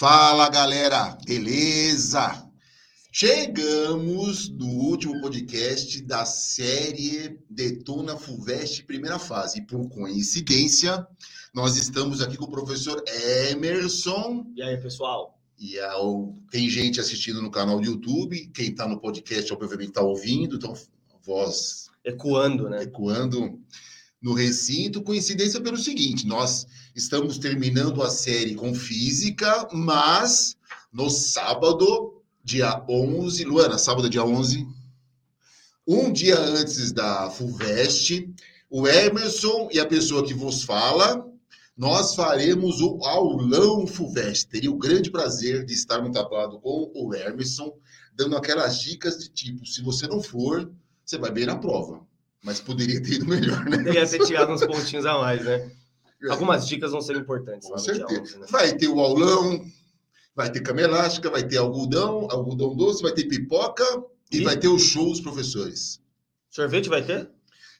Fala galera, beleza? Chegamos no último podcast da série Detona Fulvestre primeira fase. E por coincidência, nós estamos aqui com o professor Emerson. E aí, pessoal? E ao, tem gente assistindo no canal do YouTube, quem está no podcast, obviamente, está ouvindo, então voz ecoando, né? Ecoando no recinto. Coincidência pelo seguinte: nós estamos terminando a série com física, mas no sábado dia 11, Luana, sábado dia 11, um dia antes da FUVEST, o Emerson e a pessoa que vos fala, nós faremos o aulão FUVEST. Teria o grande prazer de estar no tablado com o Emerson, dando aquelas dicas de tipo, se você não for, você vai bem na prova. Mas poderia ter ido melhor, né? Poderia ter tirado uns pontinhos a mais, né? Algumas dicas vão ser importantes. Com certeza. 11, né? Vai ter o aulão, Vai ter cama elástica, vai ter algodão, algodão doce, vai ter pipoca e, e vai ter o show dos professores. Sorvete vai ter?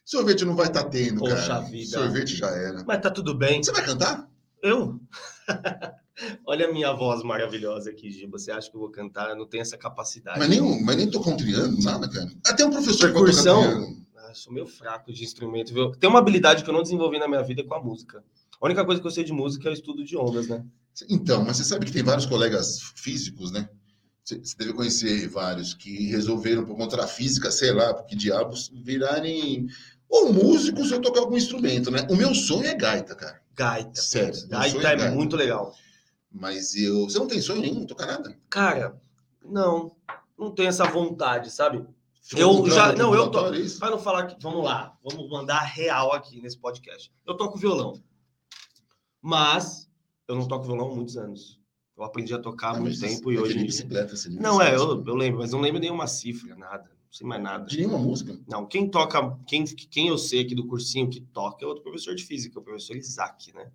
Sorvete não vai estar tá tendo, Poxa cara. Vida. Sorvete já era. Mas tá tudo bem. Você vai cantar? Eu? Olha a minha voz maravilhosa aqui, Giba. Você acha que eu vou cantar? Eu não tenho essa capacidade. Mas nem, mas nem tô contriando nada, cara. Até um professor Percussão. Sou meio fraco de instrumento, viu? Tem uma habilidade que eu não desenvolvi na minha vida com a música. A única coisa que eu sei de música é o estudo de ondas, né? Então, mas você sabe que tem vários colegas físicos, né? Você deve conhecer vários que resolveram, por conta da física, sei lá, porque diabos, virarem ou músicos ou tocar algum instrumento, né? O meu sonho é gaita, cara. Gaita. Sério. Gaita é, é gaita. muito legal. Mas eu. Você não tem sonho nenhum, tocar nada? Cara, não. Não tenho essa vontade, sabe? Eu já. Não, eu tô. Para não falar que. Vamos lá. Vamos mandar real aqui nesse podcast. Eu toco violão. Mas eu não toco violão há muitos anos. Eu aprendi a tocar há muito tempo e hoje. De bicicleta, assim, não, é, eu, eu lembro, mas não lembro nenhuma cifra, nada. Não sei mais nada. De nenhuma música? Não, quem toca, quem, quem eu sei aqui do cursinho que toca é outro professor de física, o professor Isaac, né?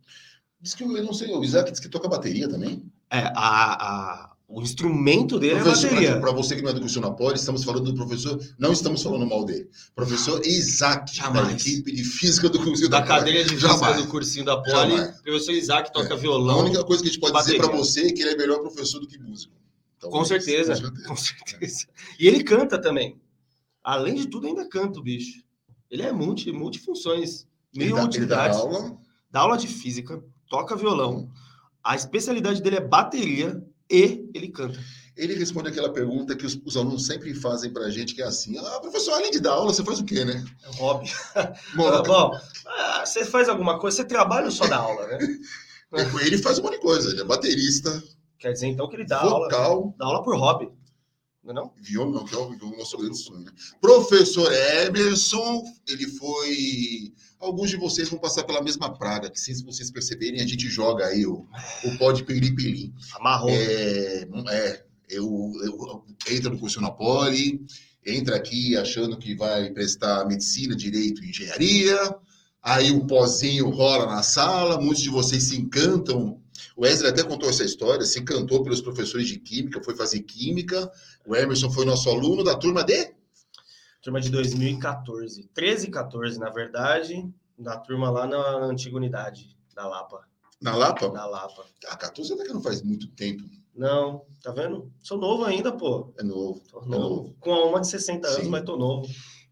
Diz que eu não sei, o Isaac diz que toca bateria também. É, a, a, o instrumento dele professor, é bateria. Para você que não é do curso na Poli, estamos falando do professor, não estamos falando mal dele. Professor Isaac, Jamais. da equipe de física do cursinho da, da cadeira de física do cursinho da Poli. Jamais. Professor Isaac toca é. violão. A única coisa que a gente pode bateria. dizer para você é que ele é melhor professor do que músico. Então, com, certeza, com certeza, com certeza. E ele canta também. Além de tudo, ainda canta o bicho. Ele é multi, multifunções, meio utilidades. Dá aula. dá aula de física, toca violão. A especialidade dele é bateria e ele canta ele responde aquela pergunta que os, os alunos sempre fazem para a gente, que é assim: ah, professor, além de dar aula, você faz o quê, né? É um hobby. Bom, ah, bom ah, você faz alguma coisa, você trabalha ou só dá aula, né? ele faz um monte de coisa, ele é baterista. Quer dizer, então, que ele dá vocal, aula. Dá aula por hobby. Não é não? Que é o, nosso grande sonho. Né? Professor Emerson, ele foi. Alguns de vocês vão passar pela mesma praga, que se vocês perceberem, a gente joga aí o, o pó de piri-piri. Amarrou. É, é, eu, eu entra no curso na Poli, entra aqui achando que vai prestar medicina, direito e engenharia, aí o pozinho rola na sala, muitos de vocês se encantam. O Wesley até contou essa história, se encantou pelos professores de química, foi fazer química. O Emerson foi nosso aluno da turma de? Turma de 2014. 13 e 14, na verdade, da turma lá na antiga unidade da Lapa. Na Lapa? Na Lapa. Ah, 14 até que não faz muito tempo. Não, tá vendo? Sou novo ainda, pô. É novo. Tô novo. É novo. Com uma de 60 anos, Sim. mas tô novo.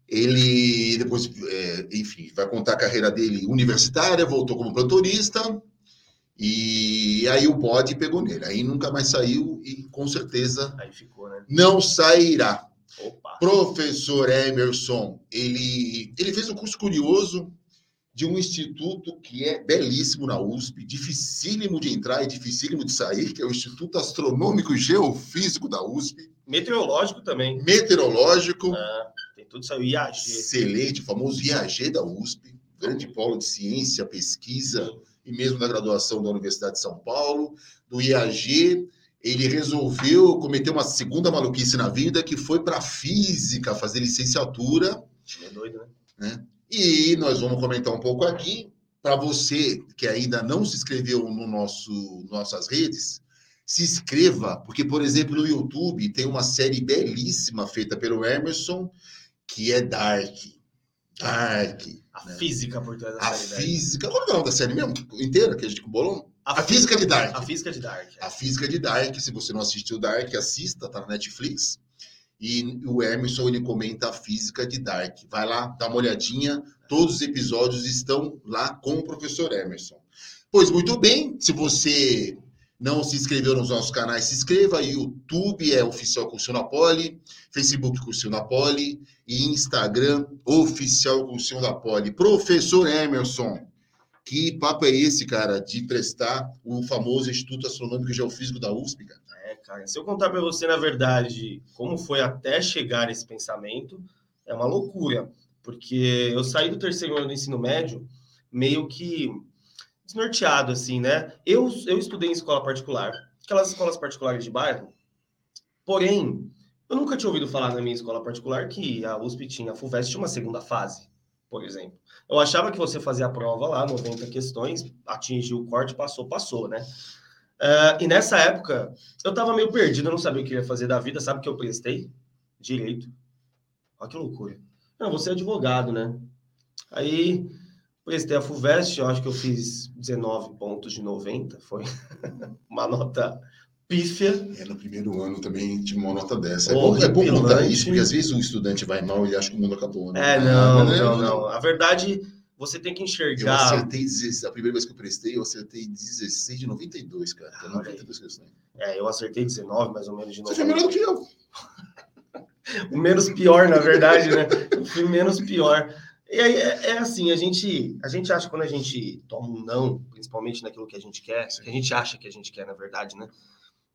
Ele depois, é, enfim, vai contar a carreira dele universitária, voltou como plantonista, e aí o bode pegou nele. Aí nunca mais saiu e com certeza ficou, né? não sairá. Opa. Professor Emerson, ele, ele fez um curso curioso de um instituto que é belíssimo na USP, dificílimo de entrar e dificílimo de sair, que é o Instituto Astronômico e Geofísico da USP. Meteorológico também. Meteorológico. Ah, tem tudo isso aí, IAG. Excelente, o famoso IAG da USP, grande polo de ciência, pesquisa Sim. E mesmo da graduação da Universidade de São Paulo. Do IAG, ele resolveu cometer uma segunda maluquice na vida, que foi para física, fazer licenciatura. É doido, né? né? E nós vamos comentar um pouco aqui. Para você que ainda não se inscreveu no nosso nossas redes, se inscreva, porque, por exemplo, no YouTube tem uma série belíssima feita pelo Emerson, que é Dark. Dark. A né? física por trás da a série. A física. Qual é o nome da série mesmo? Inteira que a gente bolou? A, a física de Dark. A física de Dark. É. A física de Dark. Se você não assistiu Dark, assista, tá na Netflix. E o Emerson ele comenta a física de Dark. Vai lá, dá uma olhadinha. Todos os episódios estão lá com o professor Emerson. Pois muito bem, se você não se inscreveu nos nossos canais, se inscreva. YouTube é Oficial Cursinho na Poli, Facebook Cursinho na Poli e Instagram Oficial Cursinho da Poli. Professor Emerson, que papo é esse, cara, de prestar o famoso Instituto Astronômico e Geofísico da USP, cara? É, cara, se eu contar para você, na verdade, como foi até chegar esse pensamento, é uma loucura, porque eu saí do terceiro ano do ensino médio meio que desnorteado, assim, né? Eu, eu estudei em escola particular, aquelas escolas particulares de bairro, porém, eu nunca tinha ouvido falar na minha escola particular que a USP tinha, a FUVEST tinha uma segunda fase, por exemplo. Eu achava que você fazia a prova lá, 90 questões, atingiu o corte, passou, passou, né? Uh, e nessa época, eu tava meio perdido, eu não sabia o que ia fazer da vida, sabe o que eu prestei? Direito. Olha que loucura. Não, você é advogado, né? Aí Prestei a FUVEST, eu acho que eu fiz 19 pontos de 90, foi uma nota pífia. É, no primeiro ano também tinha uma nota dessa. É bom, é bom contar isso, porque às vezes o estudante vai mal e acha que o mundo acabou. Né? É, não, não, não, não. A verdade, você tem que enxergar. Eu acertei 16, a primeira vez que eu prestei, eu acertei 16 de 92, cara. Ah, 92 questões. É, eu acertei 19, mais ou menos de 90. Você foi melhor do que eu. o menos pior, na verdade, né? Eu fui menos pior. E aí é, é, assim, a gente, a gente acha quando a gente toma um não, principalmente naquilo que a gente quer, que a gente acha que a gente quer, na verdade, né?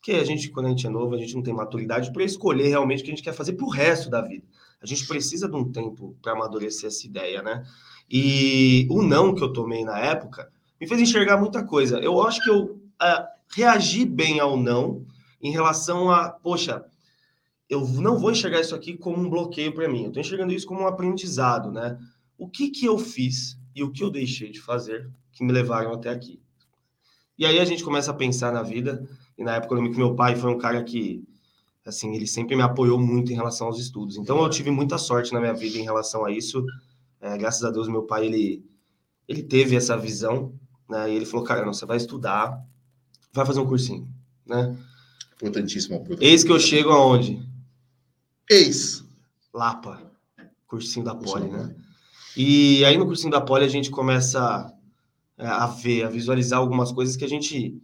Que a gente, quando a gente é novo, a gente não tem maturidade para escolher realmente o que a gente quer fazer para o resto da vida. A gente precisa de um tempo para amadurecer essa ideia, né? E o não que eu tomei na época me fez enxergar muita coisa. Eu acho que eu uh, reagi bem ao não em relação a, poxa, eu não vou enxergar isso aqui como um bloqueio para mim. Eu estou enxergando isso como um aprendizado, né? O que, que eu fiz e o que eu deixei de fazer que me levaram até aqui. E aí a gente começa a pensar na vida, e na época eu lembro que meu pai foi um cara que, assim, ele sempre me apoiou muito em relação aos estudos. Então eu tive muita sorte na minha vida em relação a isso. É, graças a Deus, meu pai, ele, ele teve essa visão, né? E ele falou, cara, não, você vai estudar, vai fazer um cursinho, né? Importantíssimo. importantíssimo. Eis que eu chego aonde? Eis. Lapa, cursinho da Poli, né? E aí no cursinho da Poli a gente começa é, a ver, a visualizar algumas coisas que a gente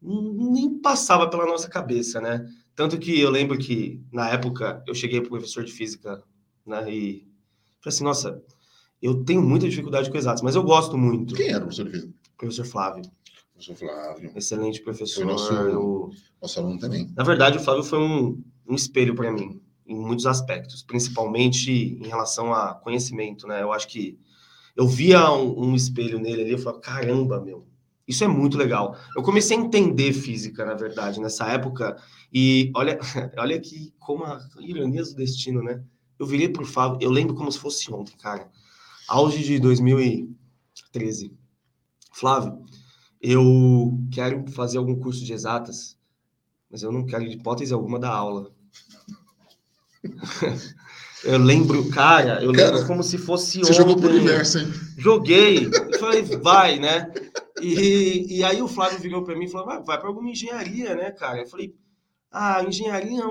nem passava pela nossa cabeça, né? Tanto que eu lembro que na época eu cheguei para o professor de física, né? E falei assim, nossa, eu tenho muita dificuldade com exatos, mas eu gosto muito. Quem era o professor de física? Professor Flávio. Professor Flávio. Excelente professor. Foi nosso, o... nosso aluno também. Na verdade, o Flávio foi um, um espelho para mim em muitos aspectos, principalmente em relação a conhecimento, né? Eu acho que eu via um, um espelho nele ali, eu falava, caramba, meu, isso é muito legal. Eu comecei a entender física, na verdade, nessa época, e olha, olha que como a ironia do destino, né? Eu virei pro Fábio, eu lembro como se fosse ontem, cara. Auge de 2013. Flávio, eu quero fazer algum curso de exatas, mas eu não quero de hipótese alguma da aula. Eu lembro, cara, eu cara, lembro como se fosse você ontem. Você jogou pro universo, hein? Joguei. Falei, vai, né? E, e aí o Flávio virou para mim e falou, vai, vai para alguma engenharia, né, cara? Eu falei, ah, engenharia,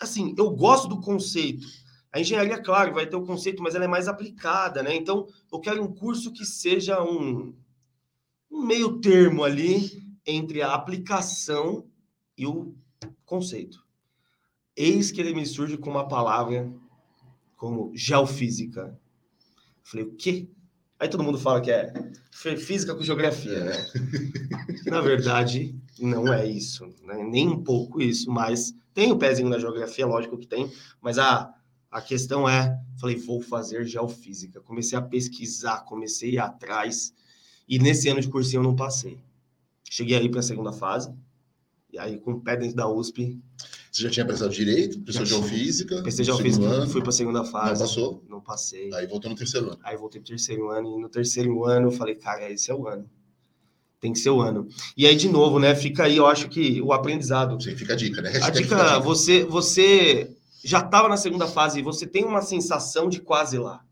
assim, eu gosto do conceito. A engenharia, claro, vai ter o conceito, mas ela é mais aplicada, né? Então, eu quero um curso que seja um, um meio termo ali entre a aplicação e o conceito. Eis que ele me surge com uma palavra como geofísica. Falei, o quê? Aí todo mundo fala que é física com geografia, né? Na verdade, não é isso, né? nem um pouco isso, mas tem o um pezinho na geografia, lógico que tem, mas a, a questão é, falei, vou fazer geofísica. Comecei a pesquisar, comecei a ir atrás, e nesse ano de cursinho eu não passei. Cheguei aí para a segunda fase, e aí com o pé dentro da USP, você já tinha prestado direito, prestou geofísica? Prestei geofísica, ano, fui para a segunda fase. Não passou? Não passei. Aí voltou no terceiro ano. Aí voltei pro terceiro ano, e no terceiro ano eu falei, cara, esse é o ano. Tem que ser o ano. E aí, de novo, né, fica aí, eu acho que o aprendizado. Sim, fica a dica, né? a dica, dica, você, você já estava na segunda fase e você tem uma sensação de quase lá.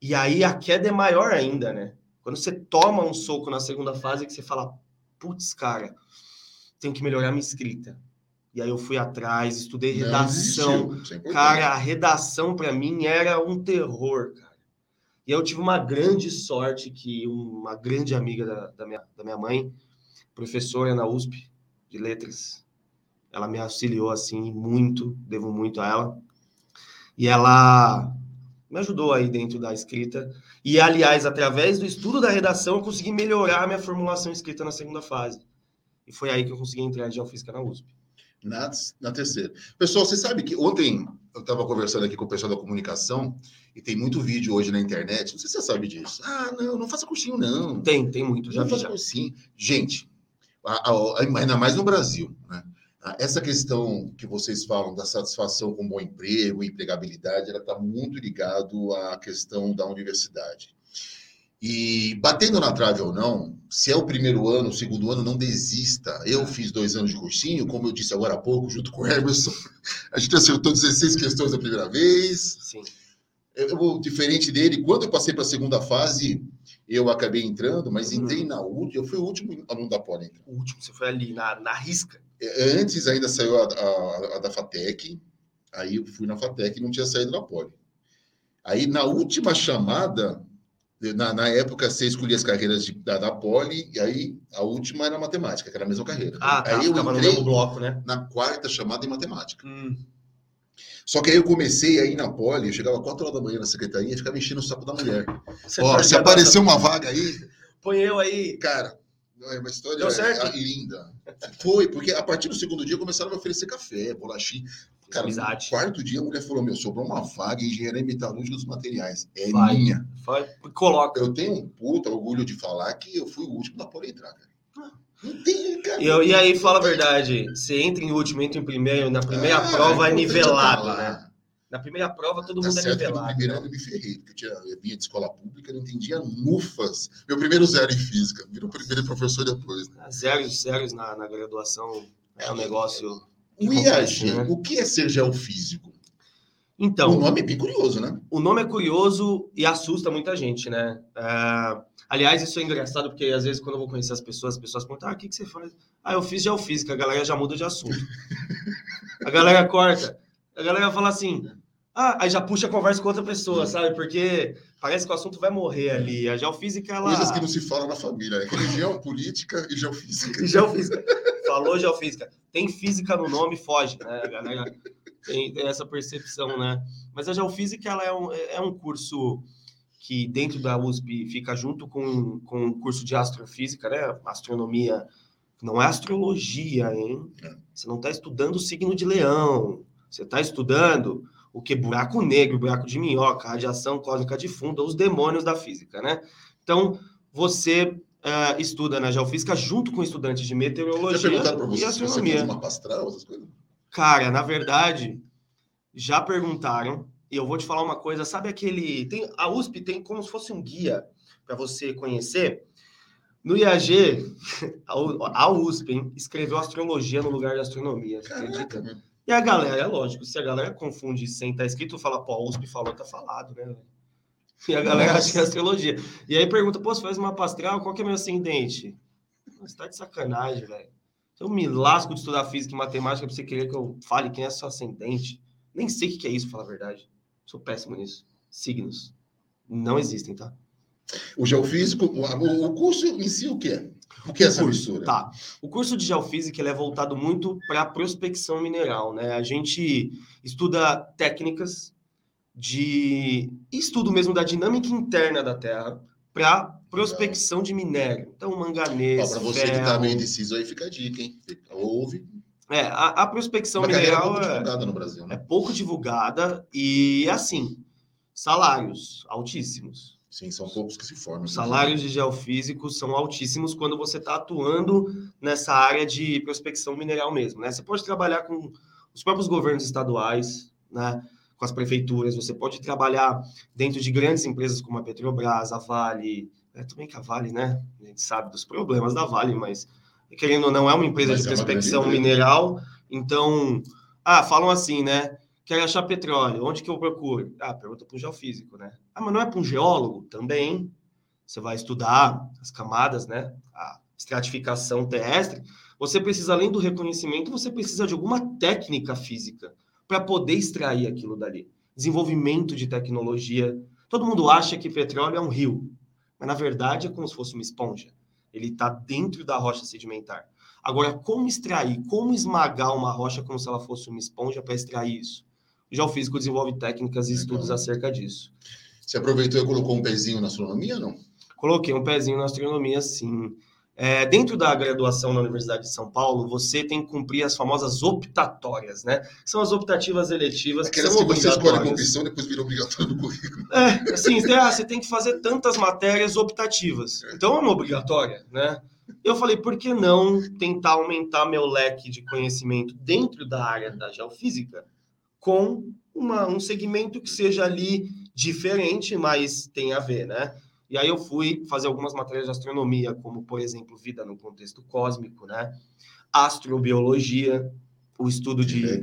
E aí a queda é maior ainda, né? Quando você toma um soco na segunda fase, que você fala, putz, cara, tenho que melhorar minha escrita. E aí eu fui atrás, estudei redação. Cara, a redação para mim era um terror, cara. E eu tive uma grande sorte que uma grande amiga da, da, minha, da minha mãe, professora na USP de letras, ela me auxiliou assim muito, devo muito a ela. E ela me ajudou aí dentro da escrita. E, aliás, através do estudo da redação, eu consegui melhorar a minha formulação escrita na segunda fase. E foi aí que eu consegui entrar em geofísica na USP na, na terceira. Pessoal, você sabe que ontem eu estava conversando aqui com o pessoal da comunicação e tem muito vídeo hoje na internet. Não sei se você sabe disso. Ah, não, não faça cursinho, não. Tem, tem muito. Já não faça cursinho. Gente, a, a, ainda mais no Brasil, né? Essa questão que vocês falam da satisfação com bom emprego, empregabilidade, ela está muito ligado à questão da universidade. E batendo na trave ou não, se é o primeiro ano, o segundo ano, não desista. Eu fiz dois anos de cursinho, como eu disse agora há pouco, junto com o Emerson. A gente acertou 16 questões da primeira vez. Sim. Eu, diferente dele, quando eu passei para a segunda fase, eu acabei entrando, mas uhum. entrei na última. Eu fui o último aluno da Poli. O último, você foi ali, na, na risca. É, antes ainda saiu a, a, a da FATEC, aí eu fui na FATEC e não tinha saído da Poli. Aí na última chamada, na, na, época, você escolhia as carreiras de, da, da Poli, e aí a última era matemática, que era a mesma carreira. Ah, tá, aí eu entrei no bloco, né? Na quarta chamada em matemática. Hum. Só que aí eu comecei aí na Poli, eu chegava 4 horas da manhã na secretaria e ficava enchendo o saco da mulher. Ó, se apareceu uma vaga aí. Põe eu aí. Cara, é uma história é, linda. Foi, porque a partir do segundo dia começaram a me oferecer café, bolachinha. Cara, amizade. No quarto dia a mulher falou: Meu, sobrou uma vaga em engenharia metalúrgica dos materiais. É vai, minha. Vai, coloca. Eu tenho um puta orgulho de falar que eu fui o último da Poli entrar, cara. Ah. Não tem, cara. Eu, e aí, fala a verdade, você entra em último, entra em primeiro, na primeira ah, prova é nivelado, né? Na primeira prova, todo tá mundo é nivelado. No primeiro ano eu me ferrei, porque eu, tinha, eu vinha de escola pública, não entendia nufas. Meu primeiro zero em física, virou primeiro professor depois. Né? Zeros, zeros na, na graduação é um negócio o IAG, né? o que é ser geofísico? Então, o nome é bem curioso, né? O nome é curioso e assusta muita gente, né? É... Aliás, isso é engraçado porque às vezes quando eu vou conhecer as pessoas, as pessoas perguntam: ah, o que, que você faz? Ah, eu fiz geofísica, a galera já muda de assunto. a galera corta. A galera fala assim: ah, aí já puxa a conversa com outra pessoa, sabe? Porque parece que o assunto vai morrer ali. A geofísica, ela. Coisas que não se falam na família, né? Religião, política e geofísica. E geofísica. Falou geofísica tem física no nome, foge, né? A galera tem, tem essa percepção, né? Mas a geofísica ela é, um, é um curso que dentro da USP fica junto com, com o curso de astrofísica, né? Astronomia não é astrologia, hein? É. Você não está estudando o signo de leão. Você está estudando o que? Buraco negro, buraco de minhoca, radiação cósmica de fundo, os demônios da física, né? Então, você uh, estuda na geofísica junto com estudantes de meteorologia e astronomia. Pastral, essas coisas? Cara, na verdade, já perguntaram. E eu vou te falar uma coisa. Sabe aquele... Tem, a USP tem como se fosse um guia para você conhecer. No IAG, a USP hein, escreveu astrologia no lugar de astronomia. Caraca, e a galera, é lógico, se a galera confunde sem estar tá escrito, fala, pô, a USP falou, tá falado, né? E a galera acha que é astrologia. E aí pergunta, pô, você faz uma astral, qual que é meu ascendente? Você tá de sacanagem, velho. Eu me lasco de estudar física e matemática pra você querer que eu fale quem é seu ascendente. Nem sei o que é isso, falar a verdade. Sou péssimo nisso. Signos. Não existem, tá? O geofísico, o curso em si, o que é? O que é essa curso, mistura? Tá. O curso de geofísica ele é voltado muito para prospecção mineral, né? A gente estuda técnicas de estudo mesmo da dinâmica interna da Terra para prospecção de minério. Então, manganês. Para você ferro. que está meio indeciso aí, fica a dica, hein? Ouve. É, a, a prospecção Uma mineral é pouco divulgada no Brasil, né? é pouco divulgada e, assim, salários altíssimos. Sim, são poucos que se formam. Os salários de geofísicos são altíssimos quando você está atuando nessa área de prospecção mineral mesmo, né? Você pode trabalhar com os próprios governos estaduais, né? Com as prefeituras, você pode trabalhar dentro de grandes empresas como a Petrobras, a Vale, é, também que a Vale, né? A gente sabe dos problemas da Vale, mas querendo ou não, é uma empresa mas de é prospecção mineral, então, ah, falam assim, né? Quero achar petróleo, onde que eu procuro? Ah, pergunta para um geofísico, né? Ah, mas não é para um geólogo? Também. Você vai estudar as camadas, né? A estratificação terrestre, você precisa, além do reconhecimento, você precisa de alguma técnica física para poder extrair aquilo dali. Desenvolvimento de tecnologia. Todo mundo acha que petróleo é um rio, mas na verdade é como se fosse uma esponja. Ele está dentro da rocha sedimentar. Agora, como extrair, como esmagar uma rocha como se ela fosse uma esponja para extrair isso? O geofísico desenvolve técnicas e estudos acerca disso. Você aproveitou e colocou um pezinho na astronomia, não? Coloquei um pezinho na astronomia, sim. É, dentro da graduação na Universidade de São Paulo, você tem que cumprir as famosas optatórias, né? São as optativas eletivas Aquelas que, que você escolhe uma opção depois vira obrigatório no currículo. É, assim, ah, você tem que fazer tantas matérias optativas. Então é uma obrigatória, né? Eu falei, por que não tentar aumentar meu leque de conhecimento dentro da área da geofísica com uma, um segmento que seja ali diferente, mas tem a ver, né? E aí eu fui fazer algumas matérias de astronomia, como, por exemplo, vida no contexto cósmico, né? Astrobiologia, o estudo de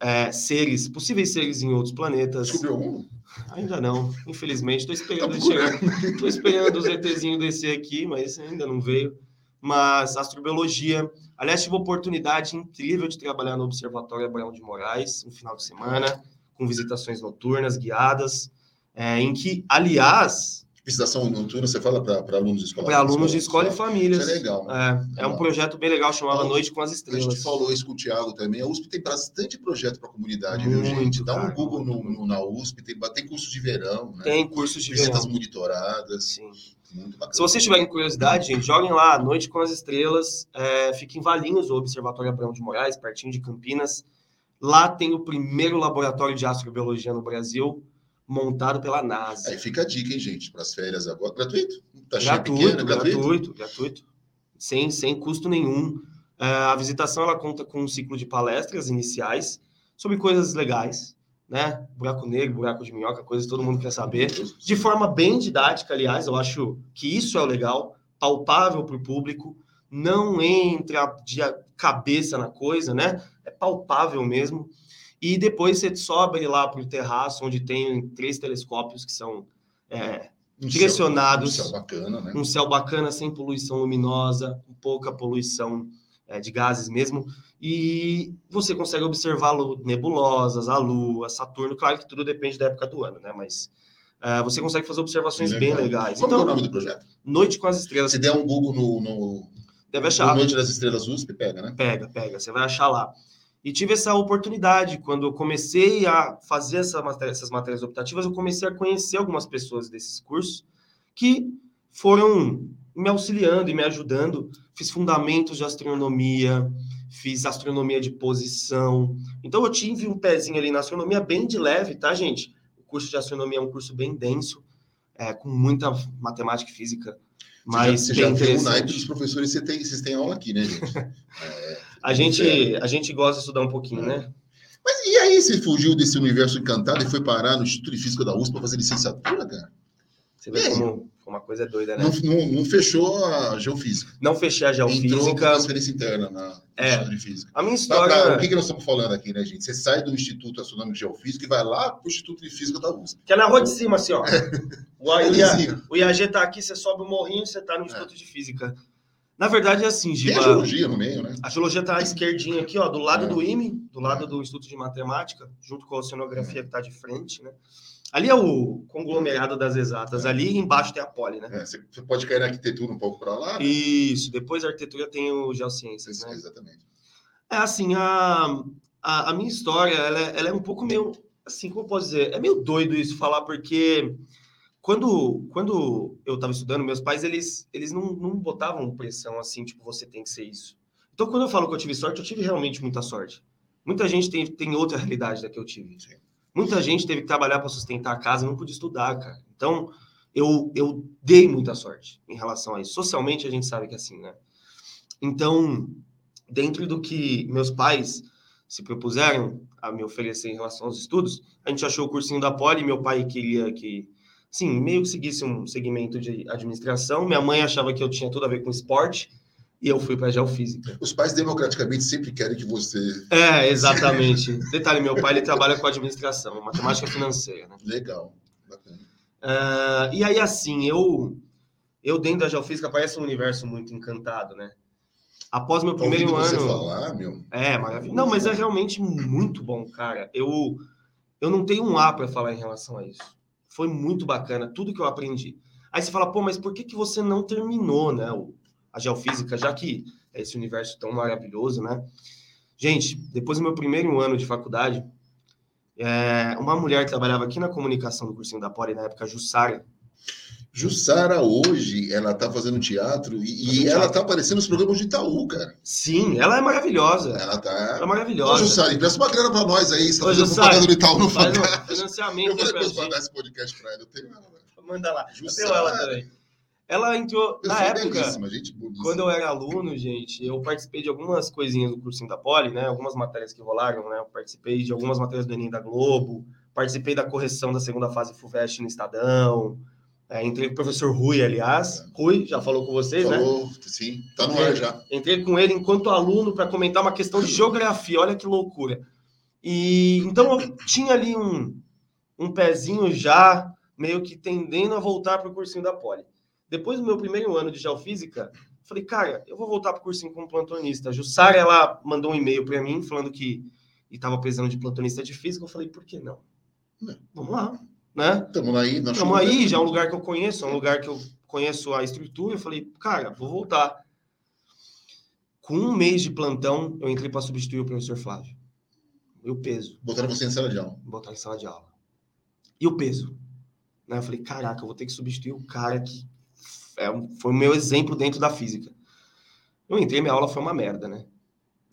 é, seres, possíveis seres em outros planetas. Descobriu algum? Ainda não, infelizmente. Estou esperando, tá esperando os ETzinhos descer aqui, mas ainda não veio. Mas astrobiologia. Aliás, tive a oportunidade incrível de trabalhar no Observatório Abraão de Moraes, no final de semana, com visitações noturnas guiadas, é, em que, aliás, Visitação noturna, você fala para alunos de escola? Para alunos de escola e famílias. Isso é legal. Né? É, é um projeto bem legal, chamado então, Noite com as Estrelas. A gente falou isso com o Thiago também. A USP tem bastante projeto para a comunidade, Muito, viu, gente? Dá cara, um Google no, no, na USP, tem, tem curso de verão, né? Tem curso de Visitas verão. monitoradas. Sim. Se vocês tiverem curiosidade, gente, joguem lá, Noite com as Estrelas. É, fica em Valinhos, o Observatório Abraão de Moraes, pertinho de Campinas. Lá tem o primeiro laboratório de astrobiologia no Brasil montado pela NASA. Aí fica a dica, hein, gente, para as férias agora. Gratuito? Tá gratuito, pequena, gratuito, gratuito, gratuito. Sem, sem custo nenhum. Uh, a visitação ela conta com um ciclo de palestras iniciais sobre coisas legais, né? Buraco negro, buraco de minhoca, coisas que todo mundo quer saber. De forma bem didática, aliás, eu acho que isso é o legal, palpável para o público. Não entra de cabeça na coisa, né? É palpável mesmo. E depois você sobe lá para o terraço, onde tem três telescópios que são é, um direcionados. Céu, um céu bacana, né? Um céu bacana, sem poluição luminosa, com pouca poluição é, de gases mesmo. E você consegue observar nebulosas, a Lua, Saturno. Claro que tudo depende da época do ano, né? Mas é, você consegue fazer observações Legal. bem legais. Como então, é o nome do projeto? Noite com as Estrelas. Se der um Google no, no... Deve achar. Noite das Estrelas USP, pega, né? Pega, pega. Você vai achar lá. E tive essa oportunidade, quando eu comecei a fazer essa matéria, essas matérias optativas, eu comecei a conhecer algumas pessoas desses cursos que foram me auxiliando e me ajudando. Fiz fundamentos de astronomia, fiz astronomia de posição. Então eu tive um pezinho ali na astronomia bem de leve, tá, gente? O curso de astronomia é um curso bem denso, é, com muita matemática e física. Mas você já, você já o naipe dos professores, você tem, vocês têm aula aqui, né, gente? É, a gente, a gente gosta de estudar um pouquinho, né? Mas e aí você fugiu desse universo encantado e foi parar no Instituto de Física da USP para fazer licenciatura, cara? Você vê como, uma coisa é doida, né? Não, não, não, fechou a geofísica. Não fechei a geofísica. Entrou com transferência interna na é, de Física. A minha história... Pra, pra, o que, que nós estamos falando aqui, né, gente? Você sai do Instituto Astronômico de Geofísica e vai lá para o Instituto de Física da USP. Que é na rua de cima, assim, ó. o, IA, o IAG está aqui, você sobe o morrinho, você está no é. Instituto é. de Física. Na verdade, é assim, Giba. Tem a geologia no meio, né? A geologia está à esquerdinha aqui, ó, do lado é. do IME, do lado é. do Instituto de Matemática, junto com a oceanografia é. que está de frente, né? Ali é o conglomerado das exatas, é. ali embaixo tem a poli, né? É, você pode cair na arquitetura um pouco para lá. Né? Isso, depois a arquitetura tem o geociências, Isso, né? Exatamente. É assim, a, a, a minha história, ela, é, ela é um pouco meio, assim, como eu posso dizer, é meio doido isso falar, porque quando, quando eu estava estudando, meus pais, eles, eles não, não botavam pressão assim, tipo, você tem que ser isso. Então, quando eu falo que eu tive sorte, eu tive realmente muita sorte. Muita gente tem, tem outra realidade da que eu tive. Sim. Muita gente teve que trabalhar para sustentar a casa, não podia estudar, cara. Então, eu, eu dei muita sorte em relação a isso. Socialmente, a gente sabe que é assim, né? Então, dentro do que meus pais se propuseram a me oferecer em relação aos estudos, a gente achou o cursinho da Poli, meu pai queria que sim, meio que seguisse um segmento de administração. Minha mãe achava que eu tinha tudo a ver com esporte e eu fui para geofísica. Os pais democraticamente sempre querem que você. É, exatamente. Detalhe: meu pai ele trabalha com administração, matemática financeira. Né? Legal, bacana. Uh, e aí, assim, eu eu dentro da geofísica parece um universo muito encantado, né? Após meu primeiro ano. Você falar, meu. É, maravilhoso. Não, mas é realmente muito bom, cara. Eu, eu não tenho um A para falar em relação a isso. Foi muito bacana, tudo que eu aprendi. Aí você fala, pô, mas por que, que você não terminou, né? A geofísica, já que é esse universo tão maravilhoso, né? Gente, depois do meu primeiro ano de faculdade, é, uma mulher que trabalhava aqui na comunicação do cursinho da Poli, na época, Jussara, Jussara hoje, ela tá fazendo teatro e, e ela tá aparecendo nos programas de Itaú, cara. Sim, ela é maravilhosa. Ela tá. Ela é maravilhosa. Ô, Jussara, empresta uma grana pra nós aí, você tá fazendo propaganda do Itaú no Faz um financiamento. Eu vou depois mandar esse podcast pra ela. Eu tenho ela, Manda lá. Jussara. Eu tenho ela também. Ela entrou na época. Gente quando eu era aluno, gente, eu participei de algumas coisinhas do cursinho da Poli, né? Algumas matérias que rolaram, né? Eu participei de algumas matérias do Enem da Globo, participei da correção da segunda fase FUVEST no Estadão. É, entrei com o professor Rui, aliás. Rui, já falou com vocês, falou, né? Falou, sim. Tá no ar já. Entrei com ele enquanto aluno para comentar uma questão de geografia. Olha que loucura. E então eu tinha ali um, um pezinho já meio que tendendo a voltar para o cursinho da Poli. Depois do meu primeiro ano de geofísica, falei, cara, eu vou voltar para o cursinho como plantonista. A Jussara, ela mandou um e-mail para mim falando que estava precisando de plantonista de física. Eu falei, por que não? não. Vamos lá né? Estamos aí, Estamos aí, já é um lugar que eu conheço, é um lugar que eu conheço a estrutura. Eu falei, cara, vou voltar. Com um mês de plantão, eu entrei para substituir o professor Flávio. E o peso. Botaram você em sala de aula. Botaram em sala de aula. E o peso. Né? Eu falei, caraca, eu vou ter que substituir o cara que é, foi o meu exemplo dentro da física. Eu entrei, minha aula foi uma merda, né?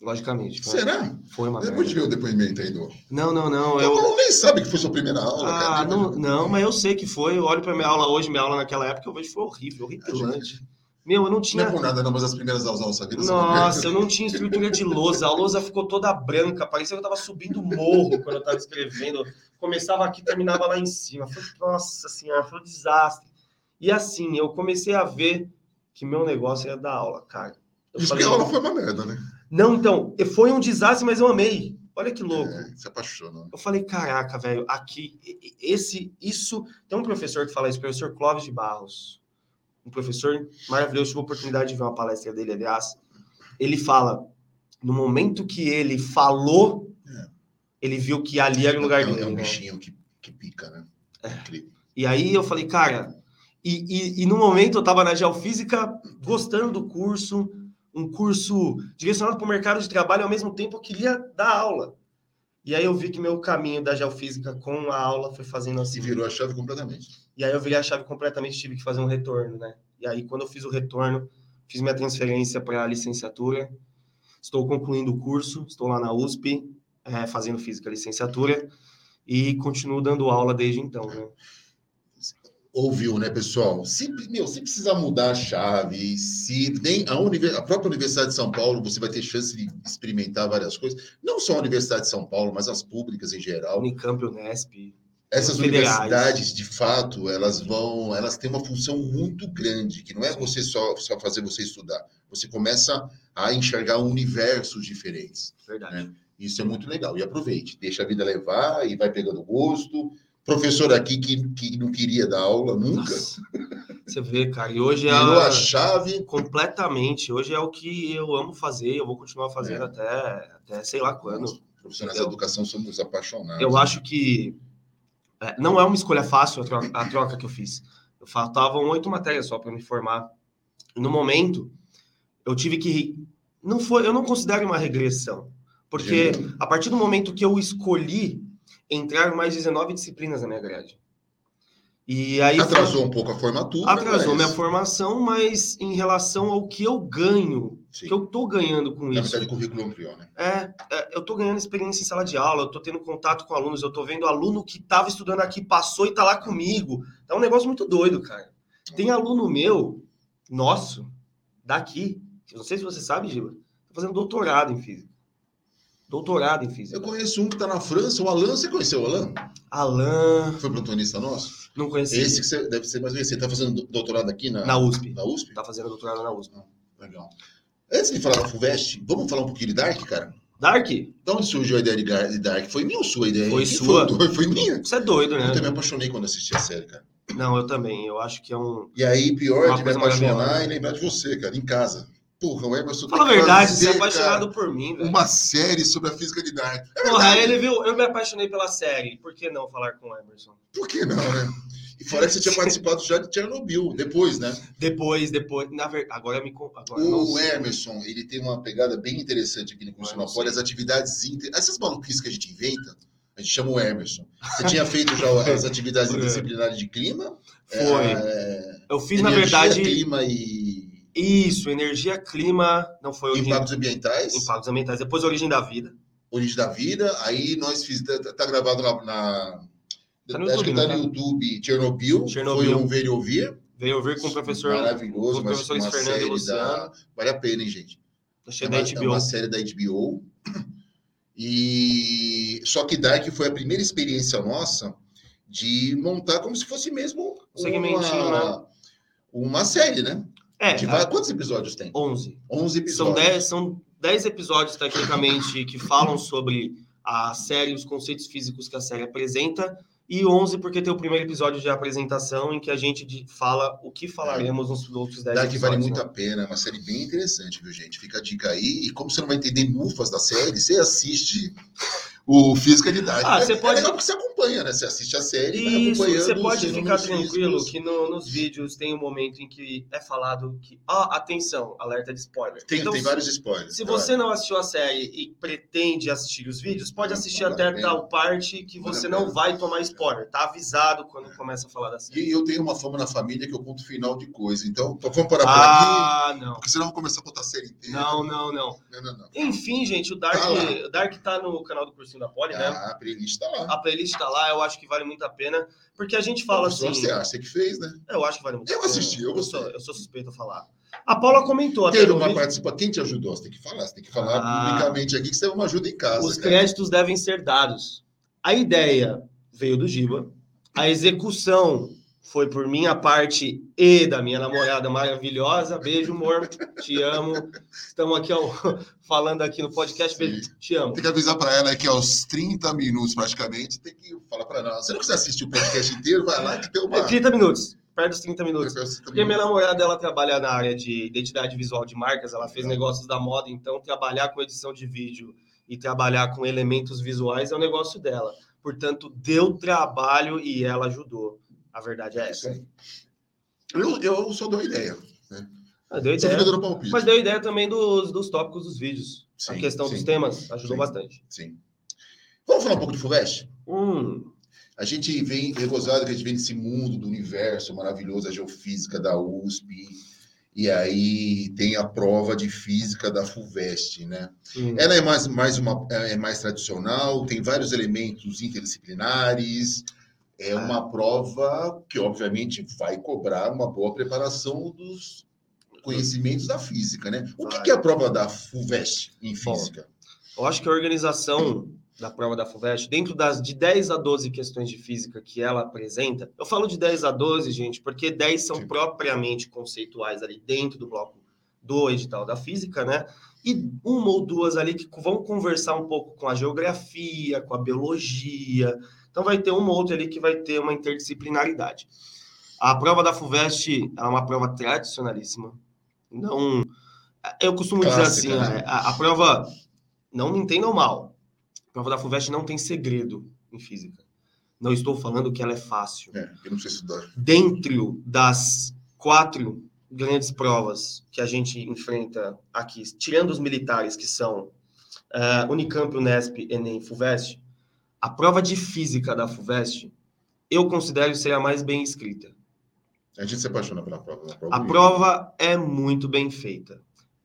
Logicamente. Foi, Será? Foi uma Depois de ver o depoimento aí do. Não, não, não. Eu, eu nem sabe que foi sua primeira aula. Ah, cara, não, não, mas eu sei que foi. Eu olho para minha aula hoje, minha aula naquela época, eu vejo que foi horrível, horripilante. Meu, eu não tinha. Não é por nada, não, mas as primeiras aulas da nossa vida. Nossa, eu não tinha estrutura de lousa. A lousa ficou toda branca. Parecia que eu tava subindo morro quando eu tava escrevendo. Começava aqui terminava lá em cima. Foi, nossa senhora, foi um desastre. E assim, eu comecei a ver que meu negócio era dar aula, cara. Eu Isso falei, que a aula foi uma merda, né? Não, então, foi um desastre, mas eu amei. Olha que louco. É, se apaixonou. Eu falei, caraca, velho, aqui, esse, isso. Tem um professor que fala isso, professor Clóvis de Barros. Um professor maravilhoso, tive a oportunidade de ver uma palestra dele, aliás. Ele fala, no momento que ele falou, é. ele viu que ali era o lugar é, dele. É um né? bichinho que, que pica, né? É. E aí eu falei, cara, e, e, e no momento eu tava na geofísica, gostando do curso, um curso direcionado para o mercado de trabalho, ao mesmo tempo eu queria dar aula. E aí eu vi que meu caminho da geofísica com a aula foi fazendo assim. E virou a chave completamente. E aí eu virei a chave completamente, tive que fazer um retorno, né? E aí quando eu fiz o retorno, fiz minha transferência para a licenciatura. Estou concluindo o curso, estou lá na USP, é, fazendo física licenciatura e continuo dando aula desde então, né? Ouviu, né, pessoal? Se, meu, se precisar mudar a chave, se nem a, a, própria Universidade de São Paulo, você vai ter chance de experimentar várias coisas, não só a Universidade de São Paulo, mas as públicas em geral. Unicamp, Unesp. Essas universidades, de fato, elas vão, elas têm uma função muito grande, que não é você só, só fazer você estudar. Você começa a enxergar universos diferentes. Verdade. Né? Isso é muito legal. E aproveite, deixa a vida levar e vai pegando gosto professor aqui que, que não queria dar aula nunca. Nossa, você vê, cara, e hoje é a, a chave. Completamente. Hoje é o que eu amo fazer, eu vou continuar fazendo é. até, até sei lá quando. Nós, profissionais da educação somos apaixonados. Eu acho que é, não é uma escolha fácil a troca, a troca que eu fiz. Eu faltavam oito matérias só para me formar. No momento, eu tive que. Não foi, eu não considero uma regressão. Porque a partir do momento que eu escolhi entraram mais 19 disciplinas na minha grade. E aí atrasou foi... um pouco a formatura. Atrasou mas... minha formação, mas em relação ao que eu ganho, Sim. que eu tô ganhando com na isso. Na verdade, currículo ampliou, né? É, é, eu tô ganhando experiência em sala de aula, eu tô tendo contato com alunos, eu tô vendo aluno que tava estudando aqui, passou e tá lá comigo. É um negócio muito doido, cara. Tem aluno meu, nosso, daqui, não sei se você sabe, Giba, tá fazendo doutorado em física doutorado em física. Eu conheço um que está na França, o Alan. Você conheceu o Alan? Alan. Foi plantonista nosso? Não conheci. Esse que você deve ser mais Você está fazendo doutorado aqui na, na USP? Na USP? Está fazendo doutorado na USP. Ah, legal. Antes de falar da FUVEST, vamos falar um pouquinho de Dark, cara? Dark? De onde surgiu a ideia de Dark? Foi minha ou sua ideia? Foi sua. Foi, foi minha. Você é doido, né? Eu também me apaixonei quando assisti a série, cara. Não, eu também. Eu acho que é um. E aí, pior de me apaixonar e lembrar de você, cara, em casa. Porra, o Emerson Fala a verdade, você é apaixonado por mim, velho. Uma série sobre a física de Dark. É Porra, ele viu, eu me apaixonei pela série. Por que não falar com o Emerson? Por que não, né? E fora que você tinha participado já de Chernobyl, depois, né? Depois, depois. Na verdade, agora me agora O Emerson, ele tem uma pegada bem interessante aqui no Curso as atividades inter... Essas maluquices que a gente inventa, a gente chama o Emerson. Você tinha feito já as atividades interdisciplinares de clima? Foi. É... Eu fiz, na verdade. clima e isso, energia, clima, não foi origem... Impactos ambientais. Impactos ambientais. Depois origem da vida. Origem da vida. Aí nós fiz, tá, tá gravado na, na tá no acho YouTube, que tá no YouTube, Chernobyl. Chernobyl. Foi um Ver e Ouvir. Veio ouvir com o professor. Maravilhoso, com o professor uma Fernando série Luciano. Da... Vale a pena, hein, gente? É uma, é uma série da HBO. E só que Dark foi a primeira experiência nossa de montar como se fosse mesmo uma, né? uma série, né? É. A... Quantos episódios tem? 11. 11 episódios. São 10, são 10 episódios, tecnicamente, que falam sobre a série, os conceitos físicos que a série apresenta, e 11 porque tem o primeiro episódio de apresentação em que a gente fala o que falaremos é. nos outros 10 Dark vale muito né? a pena, é uma série bem interessante, viu, gente? Fica a dica aí. E como você não vai entender mufas da série, você assiste o Física de Dark. Ah, é, você pode... é legal porque você acompanha, né? Você assiste a série Isso, você pode ficar tranquilo que no, nos vídeos tem um momento em que é falado que, ah, atenção, alerta de spoiler. Tem, então, tem vários spoilers. Se você não assistiu a série e pretende assistir os vídeos, pode assistir até tal parte que você não vai tomar spoiler. Tá avisado quando começa a falar da série. E eu tenho uma fama na família que eu conto final de coisa. Então, vamos parar por ah, aqui. Ah, não. Porque senão eu vou começar a contar a série inteira. Não, não, não. não, não, não. Enfim, gente, o Dark, tá o Dark tá no canal do Cursinho da Poli, ah, né? A playlist tá lá. A playlist tá lá, eu acho que vale muito a pena. Porque a gente fala assim. Você acha que fez, né? Eu acho que vale muito eu a pena. Eu assisti, eu gostei. Eu sou, eu sou suspeito a falar. A Paula comentou Teve uma participação. Quem te ajudou? Você tem que falar. Você tem que falar ah, publicamente aqui que você é uma ajuda em casa. Os cara. créditos devem ser dados. A ideia veio do Giba. A execução foi por minha parte e da minha namorada maravilhosa. Beijo, amor. Te amo. Estamos aqui ó, falando aqui no podcast. Te amo. Tem que avisar para ela que aos 30 minutos, praticamente, tem que falar para ela. Você não quiser assistir o podcast inteiro, vai lá que tem uma. 30 minutos. Perto dos 30 minutos. 30 minutos. Porque minha namorada ela trabalha na área de identidade visual de marcas, ela fez negócios da moda, então trabalhar com edição de vídeo e trabalhar com elementos visuais é o negócio dela. Portanto, deu trabalho e ela ajudou. A verdade é essa. Eu, eu só dou ideia. Né? Ah, deu ideia. Mas deu ideia também dos, dos tópicos dos vídeos. Sim, a questão sim, dos temas ajudou sim, bastante. Sim. Vamos falar um pouco de FUVEST? Hum. A gente vem regozado que a gente vem desse mundo do universo maravilhoso, a geofísica da USP, e aí tem a prova de física da FUVEST, né? Hum. Ela é mais, mais, uma, é mais tradicional, tem vários elementos interdisciplinares, é uma prova que, obviamente, vai cobrar uma boa preparação dos conhecimentos da física, né? O que, que é a prova da FUVEST em física? Bom, eu acho que a organização da prova da FUVEST, dentro das de 10 a 12 questões de física que ela apresenta, eu falo de 10 a 12, gente, porque 10 são Sim. propriamente conceituais ali dentro do bloco do edital da física, né? E uma ou duas ali que vão conversar um pouco com a geografia, com a biologia, então vai ter uma ou outra ali que vai ter uma interdisciplinaridade. A prova da FUVEST é uma prova tradicionalíssima. Não, eu costumo Clássica, dizer assim, né? a, a, prova, não me entendam mal, a prova da FUVEST não tem segredo em física. Não estou falando que ela é fácil. É, eu não sei estudar. Dentro das quatro grandes provas que a gente enfrenta aqui, tirando os militares, que são uh, Unicamp, Unesp, Enem, FUVEST, a prova de física da FUVEST, eu considero ser a mais bem escrita. A gente se apaixona pela prova. prova a prova é muito bem feita.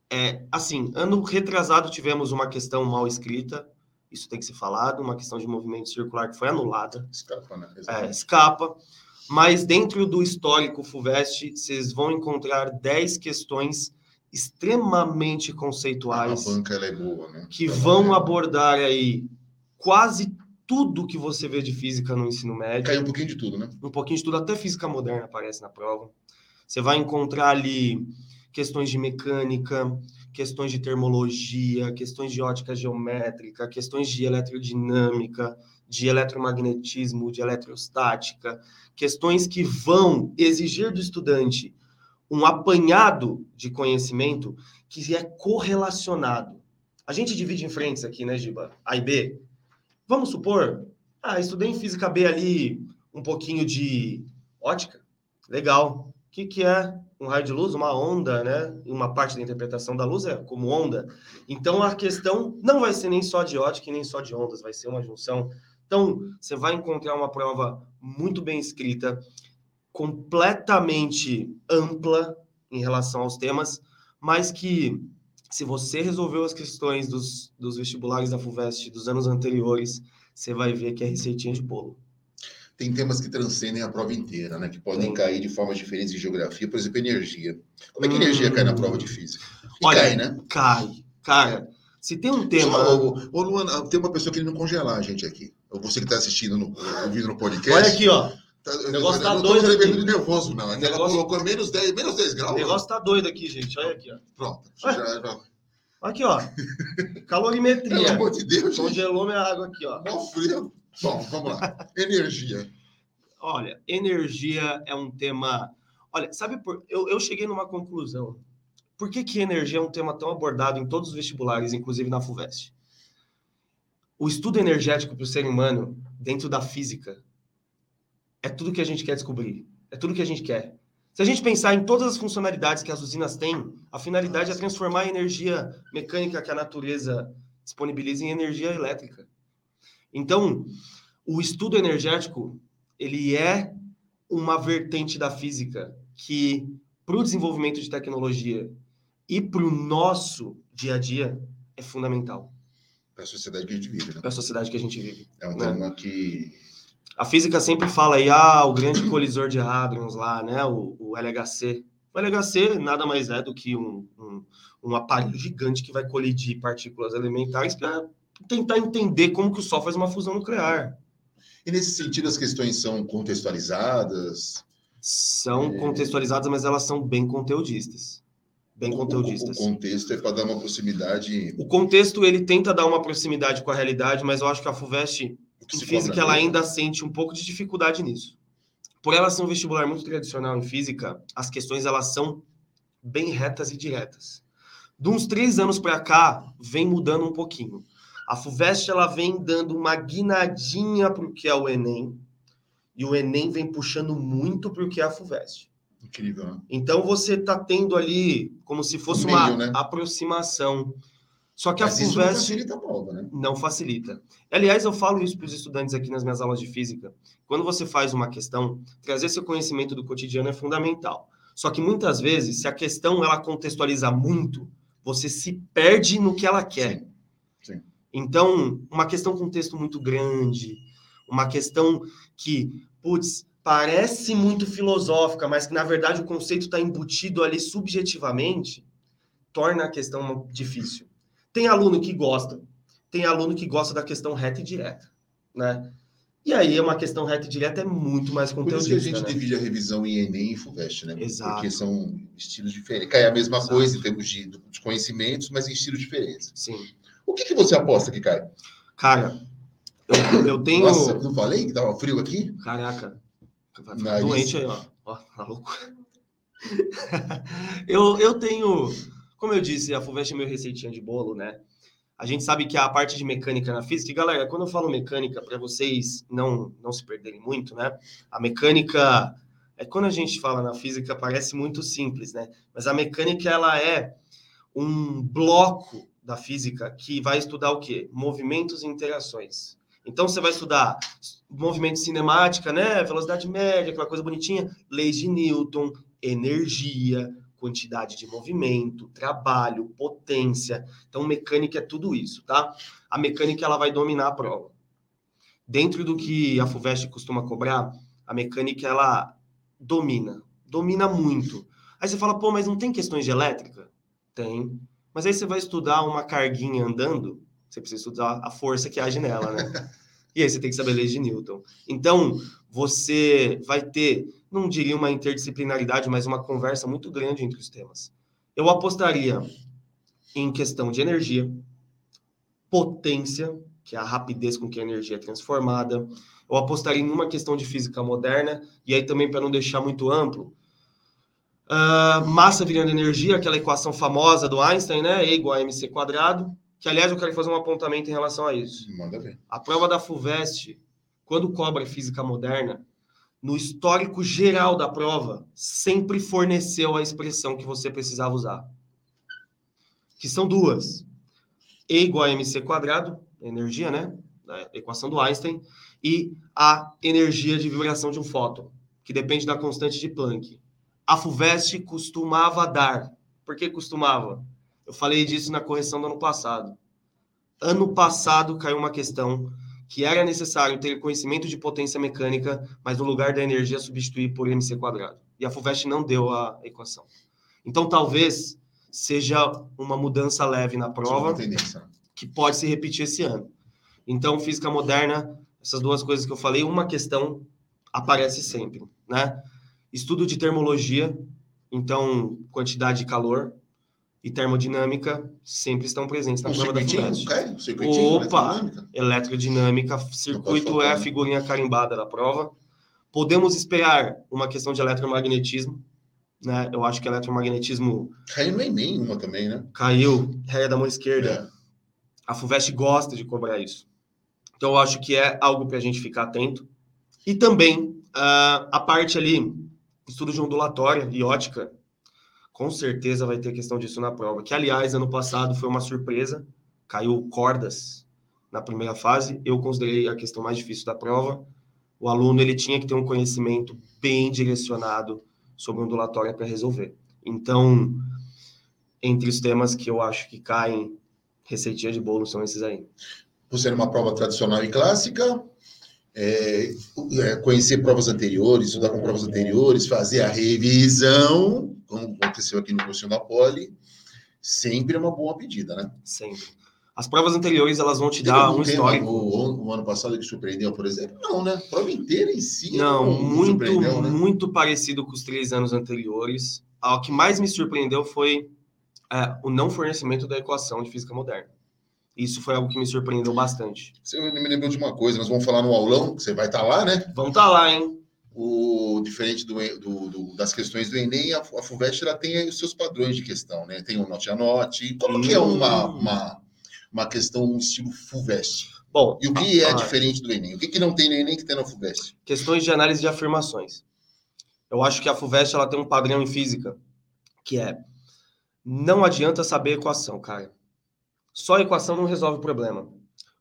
É, assim, ano retrasado tivemos uma questão mal escrita, isso tem que ser falado, uma questão de movimento circular que foi anulada. Escapa, né? É, escapa. Mas dentro do histórico FUVEST, vocês vão encontrar 10 questões extremamente conceituais. A banca é boa, né? Que vão abordar aí quase tudo que você vê de física no ensino médio. Caiu um pouquinho de tudo, né? Um pouquinho de tudo, até física moderna aparece na prova. Você vai encontrar ali questões de mecânica, questões de termologia, questões de ótica geométrica, questões de eletrodinâmica, de eletromagnetismo, de eletrostática, questões que vão exigir do estudante um apanhado de conhecimento que é correlacionado. A gente divide em frentes aqui, né, Giba? A e B. Vamos supor, ah, estudei em física B ali um pouquinho de ótica. Legal. O que, que é um raio de luz? Uma onda, né? Uma parte da interpretação da luz é como onda. Então a questão não vai ser nem só de ótica e nem só de ondas, vai ser uma junção. Então, você vai encontrar uma prova muito bem escrita, completamente ampla em relação aos temas, mas que, se você resolveu as questões dos, dos vestibulares da FUVEST dos anos anteriores, você vai ver que é receitinha de bolo tem temas que transcendem a prova inteira, né? Que podem Sim. cair de formas diferentes em geografia, por exemplo, energia. Como é que energia hum. cai na prova de física? E Olha, cai, né? Cai. Cara, se tem um tema. Ô, ô, Luana, tem uma pessoa querendo congelar a gente aqui. Você que está assistindo, no, ouvindo no podcast. Olha aqui, ó. Tá, o negócio tá doido. Não tô nervoso, não. Negócio... Ela colocou menos 10, menos 10 graus. O negócio tá doido aqui, gente. Olha aqui, ó. Pronto. Já, já... Aqui, ó. Calorimetria. Pelo amor de Deus. Congelou minha água aqui, ó. Mó frio. Bom, vamos lá. Energia. Olha, energia é um tema. Olha, sabe por. Eu, eu cheguei numa conclusão. Por que, que energia é um tema tão abordado em todos os vestibulares, inclusive na FUVEST? O estudo energético para o ser humano, dentro da física, é tudo que a gente quer descobrir. É tudo que a gente quer. Se a gente pensar em todas as funcionalidades que as usinas têm, a finalidade é transformar a energia mecânica que a natureza disponibiliza em energia elétrica. Então, o estudo energético ele é uma vertente da física que, para o desenvolvimento de tecnologia e para o nosso dia a dia, é fundamental. Para a sociedade que a gente vive, né? Para a sociedade que a gente vive. É um né? tema que. A física sempre fala aí, ah, o grande colisor de hadrons lá, né? O, o LHC. O LHC nada mais é do que um, um, um aparelho gigante que vai colidir partículas elementares para tentar entender como que o Sol faz uma fusão nuclear. E nesse sentido, as questões são contextualizadas? São é... contextualizadas, mas elas são bem conteudistas. Bem conteudistas. O, o, contexto é para dar uma proximidade. O contexto ele tenta dar uma proximidade com a realidade, mas eu acho que a FUVEST, em física, ela ainda sente um pouco de dificuldade nisso. Por ela ser um vestibular muito tradicional em física, as questões elas são bem retas e diretas. De uns três anos para cá, vem mudando um pouquinho. A FUVEST ela vem dando uma guinadinha para o que é o Enem, e o Enem vem puxando muito para o que é a FUVEST. Incrível, né? Então você está tendo ali como se fosse meio, uma né? aproximação. Só que Mas a FUVEST. não facilita a prova, né? Não facilita. Aliás, eu falo isso para os estudantes aqui nas minhas aulas de física. Quando você faz uma questão, trazer seu conhecimento do cotidiano é fundamental. Só que muitas vezes, se a questão ela contextualiza muito, você se perde no que ela quer. Sim. Então, uma questão com um texto muito grande, uma questão que, putz, parece muito filosófica, mas que na verdade o conceito está embutido ali subjetivamente, torna a questão difícil. Tem aluno que gosta, tem aluno que gosta da questão reta e direta, né? E aí uma questão reta e direta é muito mais conteúdo. Por isso que a gente né? divide a revisão em Enem e FUVEST, né? Exato. Porque são estilos diferentes. Cai a mesma Exato. coisa em termos de, de conhecimentos, mas em estilos diferentes. Sim. O que, que você aposta que cai? Cara, eu, eu tenho. Nossa, não falei que tava frio aqui? Caraca. Doente aí, ó. Ó, tá louco. eu, eu tenho. Como eu disse, a FUVEST é meu receitinha de bolo, né? A gente sabe que a parte de mecânica na física, e galera, quando eu falo mecânica, para vocês não, não se perderem muito, né? A mecânica, é quando a gente fala na física, parece muito simples, né? Mas a mecânica, ela é um bloco da física que vai estudar o quê? Movimentos e interações. Então você vai estudar movimento cinemática, né? Velocidade média, aquela coisa bonitinha, leis de Newton, energia, quantidade de movimento, trabalho, potência. Então mecânica é tudo isso, tá? A mecânica ela vai dominar a prova. Dentro do que a Fuvest costuma cobrar, a mecânica ela domina, domina muito. Aí você fala, pô, mas não tem questões de elétrica? Tem. Mas aí você vai estudar uma carguinha andando, você precisa estudar a força que age nela, né? e aí você tem que saber leis de Newton. Então, você vai ter, não diria uma interdisciplinaridade, mas uma conversa muito grande entre os temas. Eu apostaria em questão de energia, potência que é a rapidez com que a energia é transformada. Eu apostaria em uma questão de física moderna, e aí também para não deixar muito amplo, uh, massa virando energia, aquela equação famosa do Einstein, né? E igual a mc quadrado, que aliás eu quero fazer um apontamento em relação a isso. Manda ver. A prova da FUVEST, quando cobra física moderna, no histórico geral da prova, sempre forneceu a expressão que você precisava usar. Que são duas. E igual a mc quadrado, energia, né? Equação do Einstein, e a energia de vibração de um fóton, que depende da constante de Planck. A FUVEST costumava dar. Por que costumava? Eu falei disso na correção do ano passado. Ano passado caiu uma questão que era necessário ter conhecimento de potência mecânica, mas no lugar da energia substituir por mc quadrado. E a FUVEST não deu a equação. Então talvez seja uma mudança leve na prova, que pode se repetir esse ano. Então física moderna, essas duas coisas que eu falei, uma questão aparece sempre, né? Estudo de termologia, então quantidade de calor, e termodinâmica sempre estão presentes na um prova da FUVEST. Opa! Eletrodinâmica, eletrodinâmica circuito é a figurinha carimbada da prova. Podemos esperar uma questão de eletromagnetismo, né? Eu acho que eletromagnetismo... Caiu no Enem uma também, né? Caiu, réia da mão esquerda. É. A FUVEST gosta de cobrar isso. Então, eu acho que é algo para a gente ficar atento. E também, uh, a parte ali, estudo de ondulatória e ótica, com certeza vai ter questão disso na prova. Que, aliás, ano passado foi uma surpresa, caiu cordas na primeira fase. Eu considerei a questão mais difícil da prova. O aluno ele tinha que ter um conhecimento bem direcionado sobre ondulatória para resolver. Então, entre os temas que eu acho que caem receitinha de bolo são esses aí. Por ser uma prova tradicional e clássica, é, é, conhecer provas anteriores, estudar com provas anteriores, fazer a revisão, como aconteceu aqui no curso da Poli, sempre é uma boa pedida, né? Sempre. As provas anteriores, elas vão te dar um histórico. O, o, ano passado que surpreendeu, por exemplo? Não, né? A prova inteira em si. Não, não muito, né? muito parecido com os três anos anteriores. O que mais me surpreendeu foi é, o não fornecimento da equação de física moderna. Isso foi algo que me surpreendeu bastante. Você me lembrou de uma coisa, nós vamos falar no aulão, você vai estar tá lá, né? Vamos estar tá lá, hein? O, diferente do, do, do, das questões do Enem, a, a FUVEST ela tem os seus padrões de questão, né? Tem o note a note. Como hum. que é uma, uma, uma questão um estilo FUVEST? Bom, e o que é diferente do Enem? O que, que não tem no Enem que tem na FUVEST? Questões de análise de afirmações. Eu acho que a FUVEST ela tem um padrão em física, que é não adianta saber equação, cara. Só a equação não resolve o problema.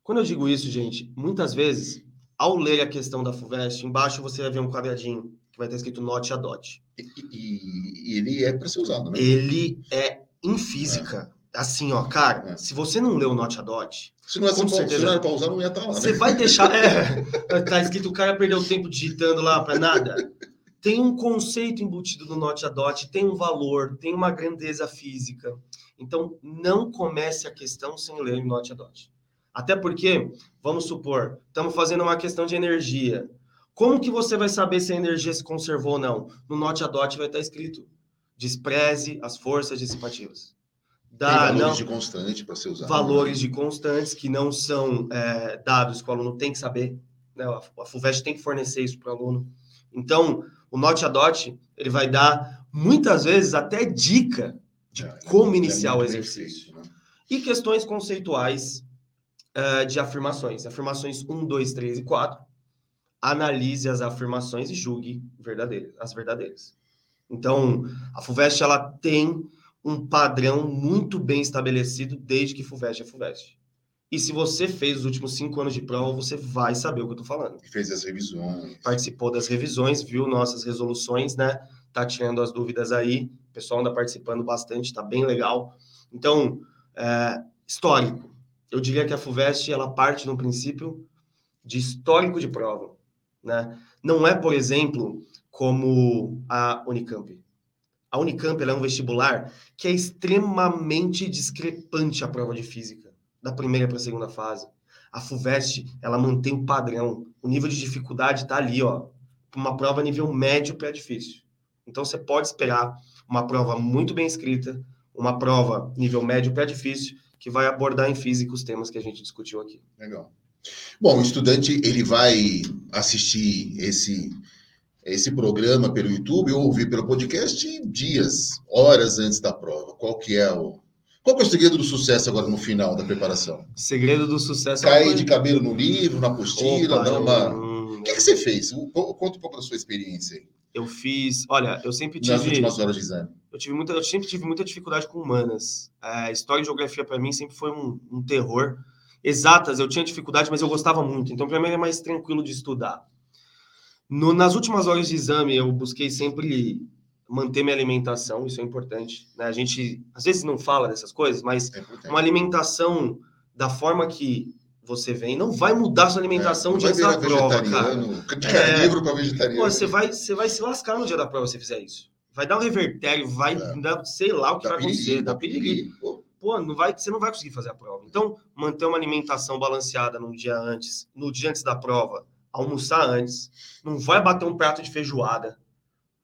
Quando eu digo isso, gente, muitas vezes, ao ler a questão da FUVEST, embaixo você vai ver um quadradinho que vai estar escrito note a dot. E, e, e ele é para ser usado, né? Ele é em física. É. Assim, ó, cara, é. se você não leu note a dot, se não é com certeza, se não para usar, não ia estar lá. Né? Você vai deixar. É, tá escrito o cara perdeu tempo digitando lá para nada. Tem um conceito embutido no note a dot, tem um valor, tem uma grandeza física. Então, não comece a questão sem ler Note a Dot. Até porque, vamos supor, estamos fazendo uma questão de energia. Como que você vai saber se a energia se conservou ou não? No Note a Dot vai estar escrito: despreze as forças dissipativas. Dá, Tem valores não, de constante para ser usado. Valores né? de constantes que não são é, dados que o aluno tem que saber. Né? A FUVEST tem que fornecer isso para o aluno. Então, o Note a Dot, ele vai dar, muitas vezes, até dica de é, como é iniciar o exercício. Né? E questões conceituais uh, de afirmações. Afirmações 1, 2, 3 e 4. Analise as afirmações e julgue verdadeiras, as verdadeiras. Então, a FUVEST ela tem um padrão muito bem estabelecido desde que FUVEST é FUVEST. E se você fez os últimos cinco anos de prova, você vai saber o que eu estou falando. Fez as revisões. Participou das revisões, viu nossas resoluções, né? Tá tirando as dúvidas aí. O pessoal anda participando bastante, está bem legal. Então, é, histórico. Eu diria que a FUVEST ela parte no princípio de histórico de prova. Né? Não é, por exemplo, como a Unicamp. A Unicamp é um vestibular que é extremamente discrepante a prova de física, da primeira para a segunda fase. A FUVEST, ela mantém o padrão. O nível de dificuldade está ali, ó. Uma prova nível médio para difícil. Então, você pode esperar uma prova muito bem escrita, uma prova nível médio para difícil, que vai abordar em física os temas que a gente discutiu aqui. Legal. Bom, o estudante ele vai assistir esse esse programa pelo YouTube ou ouvir pelo podcast dias, horas antes da prova. Qual que é o qual que é o segredo do sucesso agora no final da preparação? Segredo do sucesso. Cair é de cabelo no livro, na apostila, Opa, dar uma. Hum, o que, que, você fez? Conta um pouco da sua experiência aí. Eu fiz, olha, eu sempre tive. Nas últimas horas de exame. Eu, tive muita, eu sempre tive muita dificuldade com humanas. É, história e geografia, para mim, sempre foi um, um terror. Exatas, eu tinha dificuldade, mas eu gostava muito. Então, para mim, é mais tranquilo de estudar. No, nas últimas horas de exame, eu busquei sempre manter minha alimentação, isso é importante. Né? A gente, às vezes, não fala dessas coisas, mas é uma alimentação da forma que você vem, não vai mudar sua alimentação é, no dia da prova, cara. De carnívoro é, para vegetariano. Pô, você vai, você vai se lascar no dia da prova se fizer isso. Vai dar um revertério, vai é. dar, sei lá o que dá vai acontecer, dá piriri. Pô, não vai, você não vai conseguir fazer a prova. Então, manter uma alimentação balanceada no dia antes, no dia antes da prova, almoçar antes, não vai bater um prato de feijoada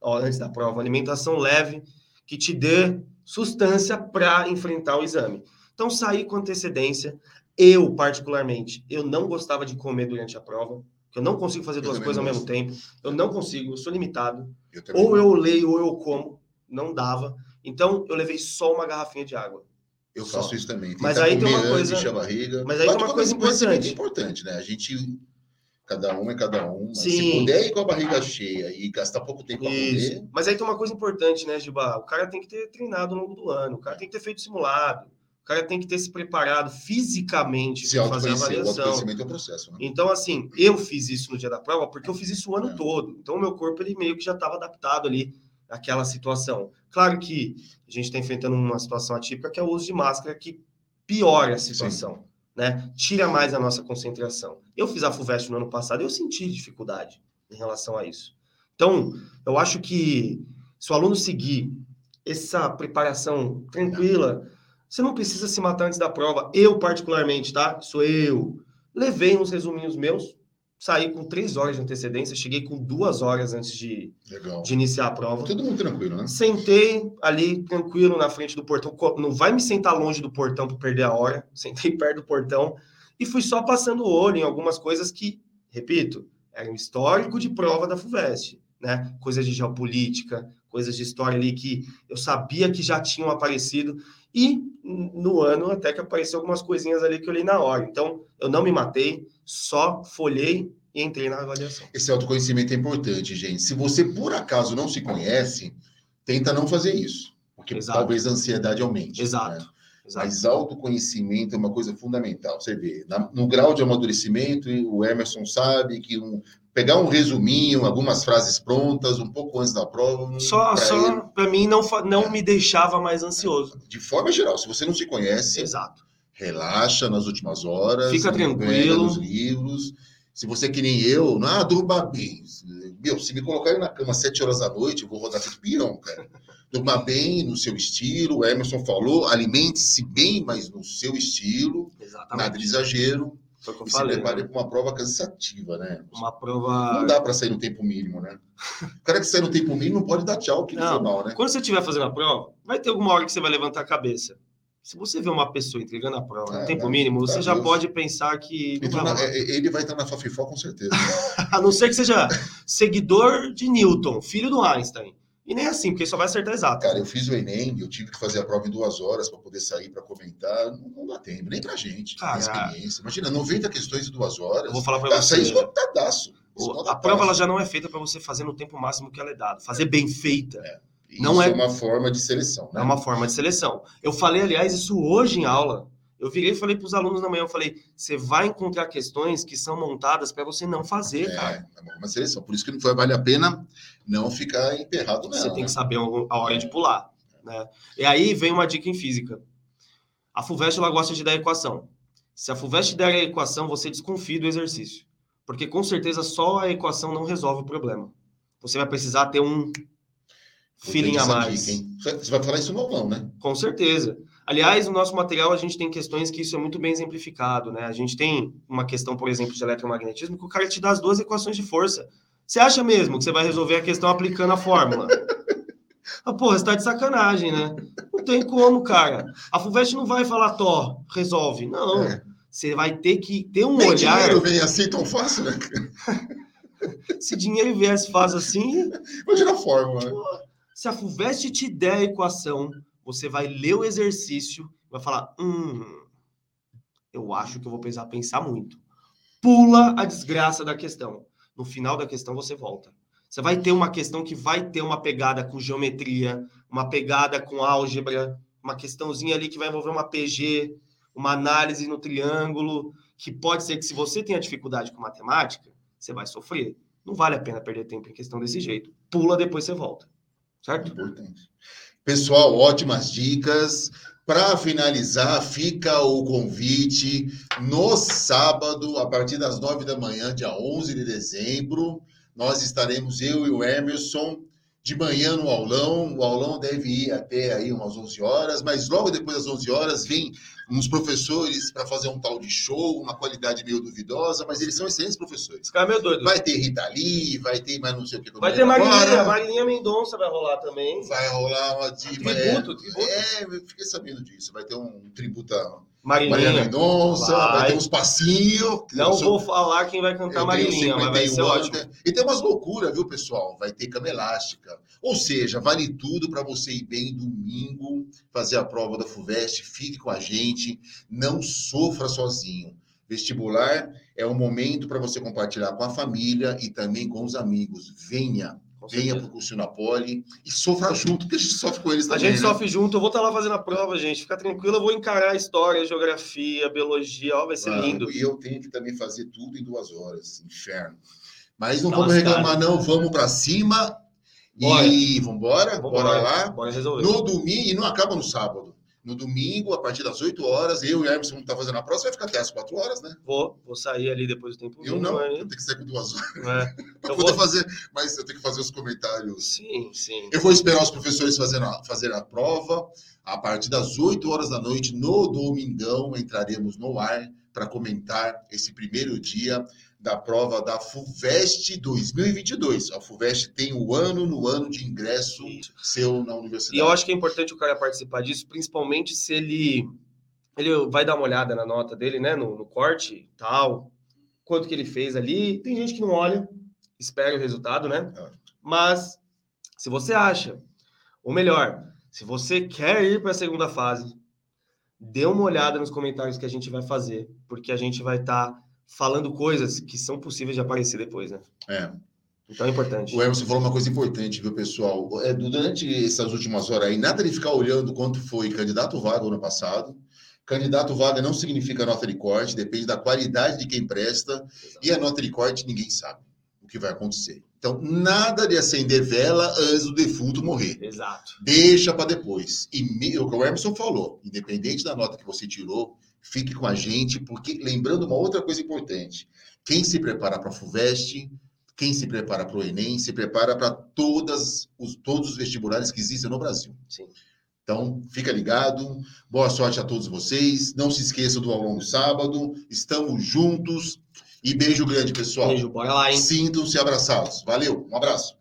ó, antes da prova, alimentação leve que te dê sustância para enfrentar o exame. Então, sair com antecedência. Eu, particularmente, eu não gostava de comer durante a prova, eu não consigo fazer duas coisas ao mesmo tempo. Eu não consigo, eu sou limitado. Eu ou eu leio ou eu como, não dava. Então, eu levei só uma garrafinha de água. Eu só. faço isso também. Mas aí tem uma coisa. Mas aí tem uma coisa importante. importante, né? A gente Cada um é cada um. Sim. Se puder ir com a barriga cheia e gastar pouco tempo para comer. Mas aí tem uma coisa importante, né, Giba? O cara tem que ter treinado ao longo do ano, o cara tem que ter feito simulado, cara tem que ter se preparado fisicamente para fazer a avaliação. O é o processo. Né? Então, assim, eu fiz isso no dia da prova porque eu fiz isso o ano é. todo. Então, o meu corpo ele meio que já estava adaptado ali àquela situação. Claro que a gente está enfrentando uma situação atípica que é o uso de máscara que piora a situação. Sim né? Tira mais a nossa concentração. Eu fiz a FUVEST no ano passado e eu senti dificuldade em relação a isso. Então, eu acho que se o aluno seguir essa preparação tranquila, você não precisa se matar antes da prova. Eu, particularmente, tá? Sou eu. Levei uns resuminhos meus, saí com três horas de antecedência, cheguei com duas horas antes de, de iniciar a prova. Tudo muito tranquilo, né? Sentei ali tranquilo na frente do portão. Não vai me sentar longe do portão para perder a hora. Sentei perto do portão e fui só passando o olho em algumas coisas que, repito, era um histórico de prova da FUVEST, né? Coisas de geopolítica, coisas de história ali que eu sabia que já tinham aparecido. E no ano até que apareceu algumas coisinhas ali que eu li na hora. Então, eu não me matei, só folhei e entrei na avaliação. Esse autoconhecimento é importante, gente. Se você por acaso não se conhece, tenta não fazer isso, porque Exato. talvez a ansiedade aumente. Exato. Né? Exato. Mas autoconhecimento é uma coisa fundamental. Você vê, na, no grau de amadurecimento, o Emerson sabe que um, pegar um resuminho, algumas frases prontas, um pouco antes da prova. Só, só para mim não, não é. me deixava mais ansioso. De forma geral, se você não se conhece, Exato. relaxa nas últimas horas, fica tranquilo nos livros. Se você é que nem eu, não, ah, durma bem. Meu, se me colocarem na cama às sete horas da noite, eu vou rodar feito pirão, cara. Durma bem no seu estilo, o Emerson falou, alimente-se bem, mas no seu estilo, Exatamente. nada de exagero. Foi o que eu e falei. se prepare né? para uma prova cansativa, né? Uma prova. Não dá para sair no tempo mínimo, né? O cara que sai no tempo mínimo não pode dar tchau, que não, foi mal, né? Quando você estiver fazendo a prova, vai ter alguma hora que você vai levantar a cabeça. Se você vê uma pessoa entregando a prova é, no tempo mínimo, você já Deus. pode pensar que. Na, é, ele vai estar na Fafifó com certeza. a não ser que seja seguidor de Newton, filho do Einstein. E nem assim, porque só vai acertar exato. Cara, eu fiz o Enem, eu tive que fazer a prova em duas horas para poder sair para comentar. Não, não, dá tempo, nem pra gente. Cara, experiência. Imagina, 90 questões em duas horas. Eu vou falar para você. Sair esgotadaço. A prova ela já não é feita para você fazer no tempo máximo que ela é dado. Fazer bem feita. É. não é... é uma forma de seleção. Né? É uma forma de seleção. Eu falei, aliás, isso hoje em aula. Eu virei e falei para os alunos na manhã, eu falei, você vai encontrar questões que são montadas para você não fazer, é, cara. É uma seleção. Por isso que não foi, vale a pena não ficar emperrado nela. Você tem né? que saber a hora de pular. Né? E aí vem uma dica em física. A FUVEST ela gosta de dar equação. Se a FUVEST der a equação, você desconfia do exercício. Porque com certeza só a equação não resolve o problema. Você vai precisar ter um feeling a mais. Dica, você vai falar isso no aulão, né? Com certeza. Aliás, no nosso material a gente tem questões que isso é muito bem exemplificado, né? A gente tem uma questão, por exemplo, de eletromagnetismo, que o cara te dá as duas equações de força. Você acha mesmo que você vai resolver a questão aplicando a fórmula? Ah, porra, você tá de sacanagem, né? Não tem como, cara. A FUVEST não vai falar, Tó, resolve. Não. É. Você vai ter que ter um Nem olhar. dinheiro vem assim tão fácil, né? Se dinheiro viesse fácil assim. Imagina a forma. Né? Se a FUVEST te der a equação, você vai ler o exercício vai falar: hum, eu acho que eu vou precisar pensar muito. Pula a desgraça da questão. No final da questão, você volta. Você vai ter uma questão que vai ter uma pegada com geometria, uma pegada com álgebra, uma questãozinha ali que vai envolver uma PG, uma análise no triângulo, que pode ser que se você tenha dificuldade com matemática, você vai sofrer. Não vale a pena perder tempo em questão desse jeito. Pula, depois você volta. Certo? Importante. Pessoal, ótimas dicas. Para finalizar, fica o convite no sábado, a partir das nove da manhã, dia 11 de dezembro. Nós estaremos, eu e o Emerson, de manhã no aulão. O aulão deve ir até aí umas 11 horas, mas logo depois das 11 horas vem uns professores para fazer um tal de show, uma qualidade meio duvidosa, mas eles são excelentes professores. Cara é meio doido. Vai ter Rita Lee, vai ter mais não sei o que. Vai ter Marilinha, Marilinha Mendonça vai rolar também. Vai rolar uma... Tributo, é, tributo. É, eu fiquei sabendo disso. Vai ter um tributo a Marilinha. Mendonça, vai. vai ter uns passinhos. Não vou falar quem vai cantar Marilinha, mas vai ser ótimo. E tem umas loucuras, viu, pessoal? Vai ter cama elástica. Ou seja, vale tudo para você ir bem domingo, fazer a prova da FUVEST, fique com a gente, não sofra sozinho. Vestibular é um momento para você compartilhar com a família e também com os amigos. Venha, venha para o curso na Poli e sofra junto, porque a gente sofre com eles também. A gente né? sofre junto, eu vou estar tá lá fazendo a prova, gente. Fica tranquilo, eu vou encarar a história, a geografia, a biologia, ó, vai ser claro, lindo. E eu tenho que também fazer tudo em duas horas, inferno. Mas não Nossa, vamos reclamar, cara. não, vamos para cima Bora. e vamos embora, bora lá. Bora resolver. No domingo, e não acaba no sábado. No domingo, a partir das 8 horas, eu e o Emerson tá fazendo a prova, vai ficar até as 4 horas, né? Vou, vou sair ali depois do tempo. Eu não, eu tenho que sair com duas horas. É. eu vou fazer, mas eu tenho que fazer os comentários. Sim, sim. Eu vou esperar os professores fazendo a, fazer a prova. A partir das 8 horas da noite, no domingão, entraremos no ar para comentar esse primeiro dia da prova da FUVEST 2022. A FUVEST tem o ano no ano de ingresso seu na universidade. E eu acho que é importante o cara participar disso, principalmente se ele ele vai dar uma olhada na nota dele, né, no, no corte, tal, quanto que ele fez ali. Tem gente que não olha, espera o resultado, né? É. Mas se você acha, ou melhor, se você quer ir para a segunda fase, dê uma olhada nos comentários que a gente vai fazer, porque a gente vai estar tá falando coisas que são possíveis de aparecer depois, né? É. Então é importante. O Emerson falou uma coisa importante, viu, pessoal? É, durante essas últimas horas aí, nada de ficar olhando quanto foi candidato vaga ano passado. Candidato vaga não significa nota de corte, depende da qualidade de quem presta. Exato. E a nota de corte ninguém sabe o que vai acontecer. Então, nada de acender vela antes do defunto morrer. Exato. Deixa para depois. E o que o Emerson falou, independente da nota que você tirou, Fique com a gente, porque lembrando uma outra coisa importante: quem se prepara para a FUVEST, quem se prepara para o Enem, se prepara para todas os, todos os vestibulares que existem no Brasil. Sim. Então, fica ligado. Boa sorte a todos vocês. Não se esqueça do aulão no sábado. Estamos juntos. E beijo grande, pessoal. Beijo, bora lá, hein? Sintam-se abraçados. Valeu, um abraço.